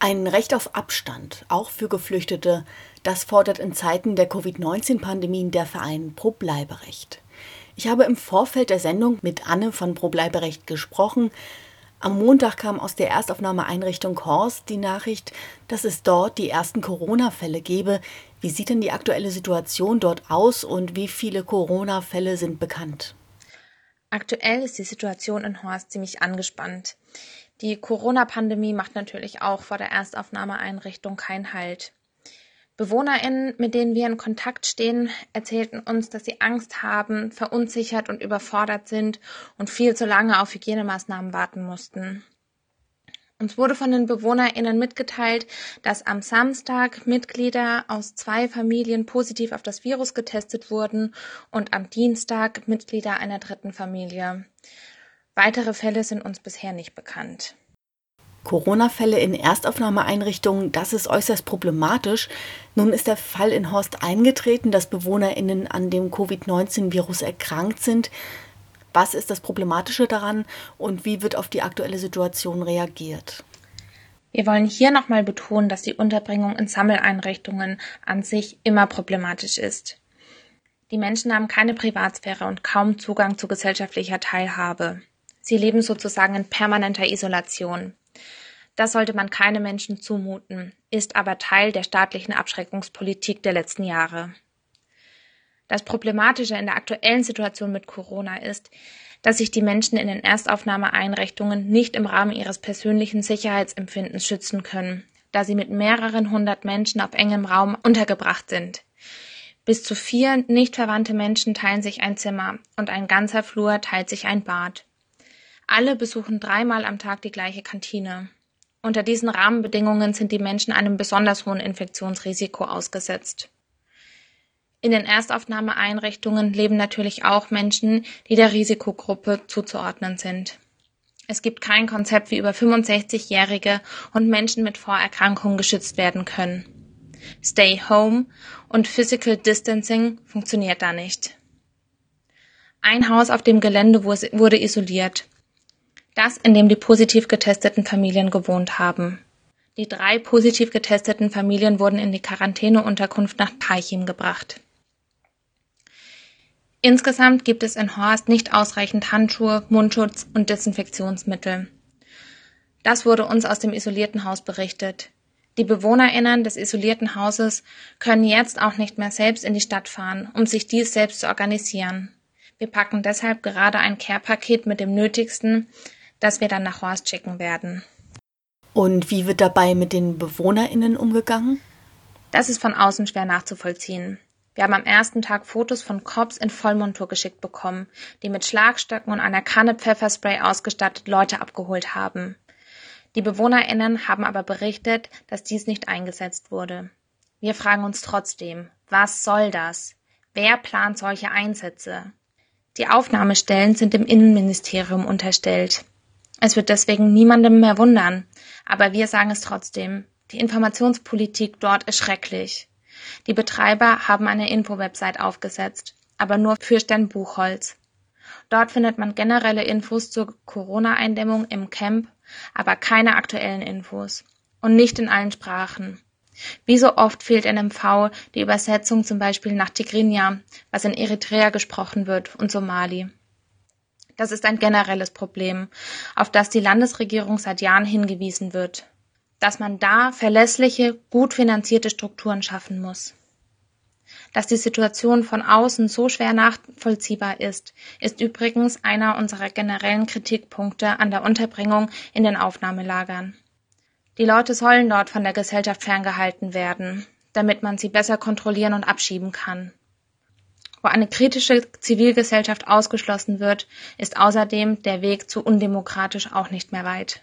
Ein Recht auf Abstand, auch für Geflüchtete, das fordert in Zeiten der Covid-19-Pandemie der Verein Pro Bleiberecht. Ich habe im Vorfeld der Sendung mit Anne von Pro Bleiberecht gesprochen. Am Montag kam aus der Erstaufnahmeeinrichtung Horst die Nachricht, dass es dort die ersten Corona-Fälle gebe. Wie sieht denn die aktuelle Situation dort aus und wie viele Corona-Fälle sind bekannt? Aktuell ist die Situation in Horst ziemlich angespannt. Die Corona-Pandemie macht natürlich auch vor der Erstaufnahmeeinrichtung keinen Halt. BewohnerInnen, mit denen wir in Kontakt stehen, erzählten uns, dass sie Angst haben, verunsichert und überfordert sind und viel zu lange auf Hygienemaßnahmen warten mussten. Uns wurde von den BewohnerInnen mitgeteilt, dass am Samstag Mitglieder aus zwei Familien positiv auf das Virus getestet wurden und am Dienstag Mitglieder einer dritten Familie. Weitere Fälle sind uns bisher nicht bekannt. Corona-Fälle in Erstaufnahmeeinrichtungen, das ist äußerst problematisch. Nun ist der Fall in Horst eingetreten, dass BewohnerInnen an dem Covid-19-Virus erkrankt sind. Was ist das Problematische daran und wie wird auf die aktuelle Situation reagiert? Wir wollen hier nochmal betonen, dass die Unterbringung in Sammeleinrichtungen an sich immer problematisch ist. Die Menschen haben keine Privatsphäre und kaum Zugang zu gesellschaftlicher Teilhabe. Sie leben sozusagen in permanenter Isolation. Das sollte man keine Menschen zumuten, ist aber Teil der staatlichen Abschreckungspolitik der letzten Jahre. Das Problematische in der aktuellen Situation mit Corona ist, dass sich die Menschen in den Erstaufnahmeeinrichtungen nicht im Rahmen ihres persönlichen Sicherheitsempfindens schützen können, da sie mit mehreren hundert Menschen auf engem Raum untergebracht sind. Bis zu vier nicht verwandte Menschen teilen sich ein Zimmer und ein ganzer Flur teilt sich ein Bad. Alle besuchen dreimal am Tag die gleiche Kantine. Unter diesen Rahmenbedingungen sind die Menschen einem besonders hohen Infektionsrisiko ausgesetzt. In den Erstaufnahmeeinrichtungen leben natürlich auch Menschen, die der Risikogruppe zuzuordnen sind. Es gibt kein Konzept, wie über 65-Jährige und Menschen mit Vorerkrankungen geschützt werden können. Stay Home und Physical Distancing funktioniert da nicht. Ein Haus auf dem Gelände wurde isoliert das, in dem die positiv getesteten Familien gewohnt haben. Die drei positiv getesteten Familien wurden in die Quarantäneunterkunft nach Parchim gebracht. Insgesamt gibt es in Horst nicht ausreichend Handschuhe, Mundschutz und Desinfektionsmittel. Das wurde uns aus dem isolierten Haus berichtet. Die BewohnerInnen des isolierten Hauses können jetzt auch nicht mehr selbst in die Stadt fahren, um sich dies selbst zu organisieren. Wir packen deshalb gerade ein Care-Paket mit dem Nötigsten das wir dann nach Horst schicken werden. Und wie wird dabei mit den BewohnerInnen umgegangen? Das ist von außen schwer nachzuvollziehen. Wir haben am ersten Tag Fotos von Cops in Vollmontur geschickt bekommen, die mit Schlagstöcken und einer Kanne Pfefferspray ausgestattet Leute abgeholt haben. Die BewohnerInnen haben aber berichtet, dass dies nicht eingesetzt wurde. Wir fragen uns trotzdem, was soll das? Wer plant solche Einsätze? Die Aufnahmestellen sind dem Innenministerium unterstellt. Es wird deswegen niemandem mehr wundern, aber wir sagen es trotzdem. Die Informationspolitik dort ist schrecklich. Die Betreiber haben eine Info-Website aufgesetzt, aber nur für Sternbuchholz. Dort findet man generelle Infos zur Corona-Eindämmung im Camp, aber keine aktuellen Infos. Und nicht in allen Sprachen. Wie so oft fehlt in MV die Übersetzung zum Beispiel nach Tigrinya, was in Eritrea gesprochen wird, und Somali. Das ist ein generelles Problem, auf das die Landesregierung seit Jahren hingewiesen wird, dass man da verlässliche, gut finanzierte Strukturen schaffen muss. Dass die Situation von außen so schwer nachvollziehbar ist, ist übrigens einer unserer generellen Kritikpunkte an der Unterbringung in den Aufnahmelagern. Die Leute sollen dort von der Gesellschaft ferngehalten werden, damit man sie besser kontrollieren und abschieben kann. Wo eine kritische Zivilgesellschaft ausgeschlossen wird, ist außerdem der Weg zu undemokratisch auch nicht mehr weit.